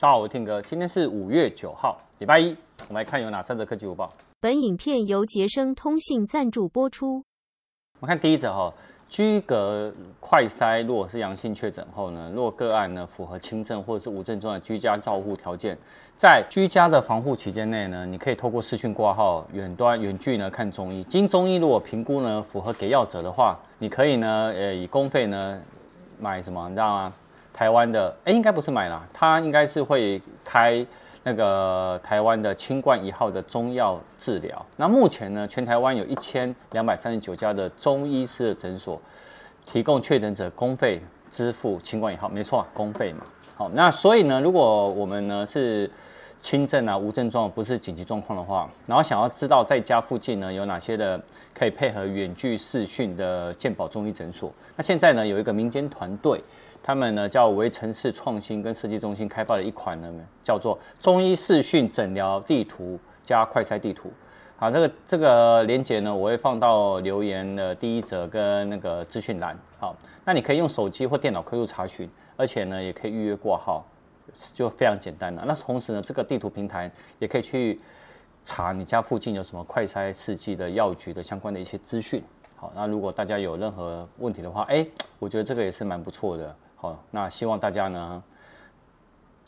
大家好，我是 Tim 哥，今天是五月九号，礼拜一，我们来看有哪三则科技午报。本影片由杰生通信赞助播出。我们看第一则哈，居隔快筛，如果是阳性确诊后呢，若个案呢符合轻症或者是无症状的居家照护条件，在居家的防护期间内呢，你可以透过视讯挂号，远端远距呢看中医。经中医如果评估呢符合给药者的话，你可以呢呃以公费呢买什么，你知道吗？台湾的哎，应该不是买啦，他应该是会开那个台湾的清冠一号的中药治疗。那目前呢，全台湾有一千两百三十九家的中医师的诊所提供确诊者公费支付清冠一号，没错，公费嘛。好，那所以呢，如果我们呢是轻症啊、无症状，不是紧急状况的话，然后想要知道在家附近呢有哪些的可以配合远距视讯的健保中医诊所，那现在呢有一个民间团队。他们呢叫微城市创新跟设计中心开发的一款呢，叫做中医视讯诊疗地图加快筛地图。好，这个这个连接呢，我会放到留言的第一则跟那个资讯栏。好，那你可以用手机或电脑快速查询，而且呢也可以预约挂号，就非常简单了。那同时呢，这个地图平台也可以去查你家附近有什么快筛试剂的药局的相关的一些资讯。好，那如果大家有任何问题的话，哎，我觉得这个也是蛮不错的。好，那希望大家呢，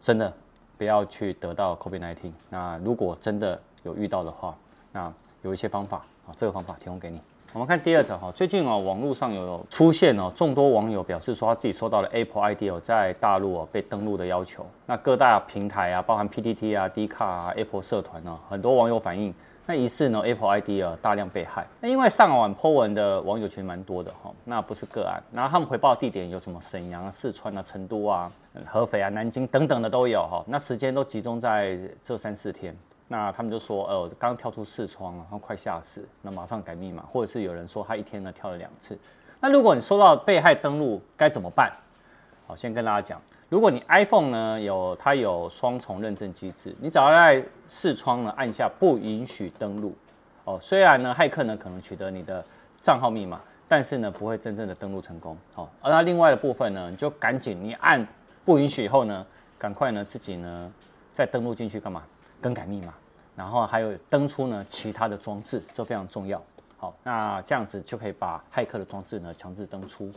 真的不要去得到 COVID-19。那如果真的有遇到的话，那有一些方法啊，这个方法提供给你。我们看第二则哈，最近啊，网络上有出现哦，众多网友表示说他自己收到了 Apple ID 哦，在大陆哦被登录的要求。那各大平台啊，包含 PTT 啊、D 卡啊、Apple 社团啊，很多网友反映。那疑似呢，Apple ID 啊大量被害。那因为上网 po 文的网友群蛮多的哈，那不是个案。然后他们回报地点有什么沈阳、四川啊、成都啊、合肥啊、南京等等的都有哈。那时间都集中在这三四天。那他们就说，呃，刚跳出视窗，然后快吓死，那马上改密码，或者是有人说他一天呢跳了两次。那如果你收到被害登录，该怎么办？好，先跟大家讲。如果你 iPhone 呢有它有双重认证机制，你只要在视窗呢按下不允许登录哦，虽然呢骇客呢可能取得你的账号密码，但是呢不会真正的登录成功哦。而那另外的部分呢，你就赶紧你按不允许以后呢，赶快呢自己呢再登录进去干嘛？更改密码，然后还有登出呢其他的装置，这非常重要。好，那这样子就可以把骇客的装置呢强制登出。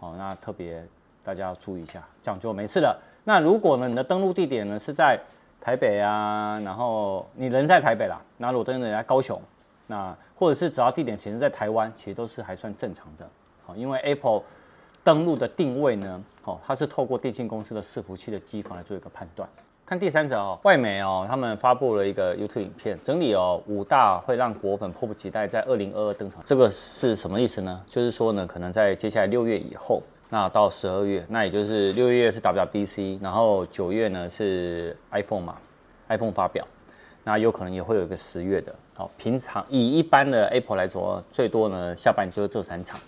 好，那特别。大家要注意一下，这样就没事了。那如果呢，你的登录地点呢是在台北啊，然后你人在台北啦，那如果登录在高雄，那或者是只要地点显示在台湾，其实都是还算正常的。好，因为 Apple 登录的定位呢，好，它是透过电信公司的伺服器的机房来做一个判断。看第三则哦，外媒哦，他们发布了一个 YouTube 影片，整理哦五大会让果粉迫不及待在二零二二登场。这个是什么意思呢？就是说呢，可能在接下来六月以后。那到十二月，那也就是六月是 WWDC，然后九月呢是 iPhone 嘛，iPhone 发表，那有可能也会有一个十月的。好，平常以一般的 Apple 来说，最多呢下半就是这三场。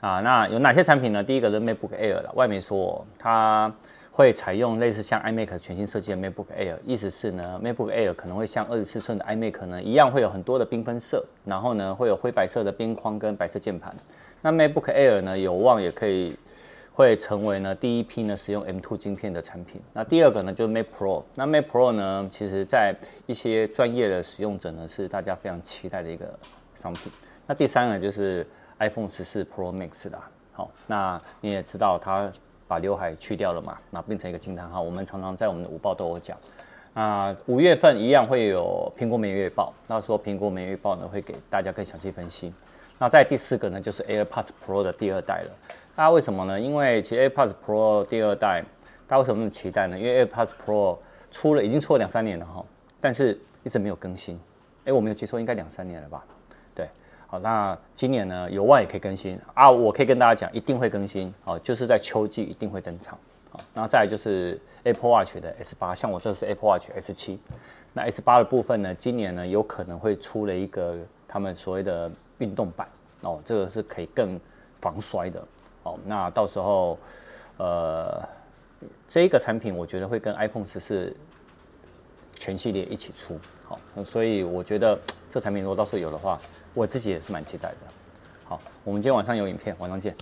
啊，那有哪些产品呢？第一个是 MacBook Air 了，外面说它会采用类似像 iMac 全新设计的 MacBook Air，意思是呢 MacBook Air 可能会像二十四寸的 iMac 呢一样，会有很多的缤纷色，然后呢会有灰白色的边框跟白色键盘。那 MacBook Air 呢有望也可以。会成为呢第一批呢使用 M2 晶片的产品。那第二个呢就是 Mac Pro。那 Mac Pro 呢，其实在一些专业的使用者呢是大家非常期待的一个商品。那第三个就是 iPhone 14 Pro Max 的。好，那你也知道它把刘海去掉了嘛，那变成一个惊叹号。我们常常在我们的午报都有讲。啊，五月份一样会有苹果每月报，那时候苹果每月报呢会给大家更详细分析。那在第四个呢就是 AirPods Pro 的第二代了。大家为什么呢？因为其实 AirPods Pro 第二代，大家为什么那么期待呢？因为 AirPods Pro 出了，已经出了两三年了哈，但是一直没有更新。哎，我没有记错，应该两三年了吧？对，好，那今年呢，有望也可以更新啊。我可以跟大家讲，一定会更新，哦，就是在秋季一定会登场。好，然后再就是 Apple Watch 的 S 八，像我这是 Apple Watch S 七，那 S 八的部分呢，今年呢有可能会出了一个他们所谓的运动版哦，这个是可以更防摔的。哦，那到时候，呃，这一个产品我觉得会跟 iPhone 14全系列一起出，好，所以我觉得这产品如果到时候有的话，我自己也是蛮期待的。好，我们今天晚上有影片，晚上见。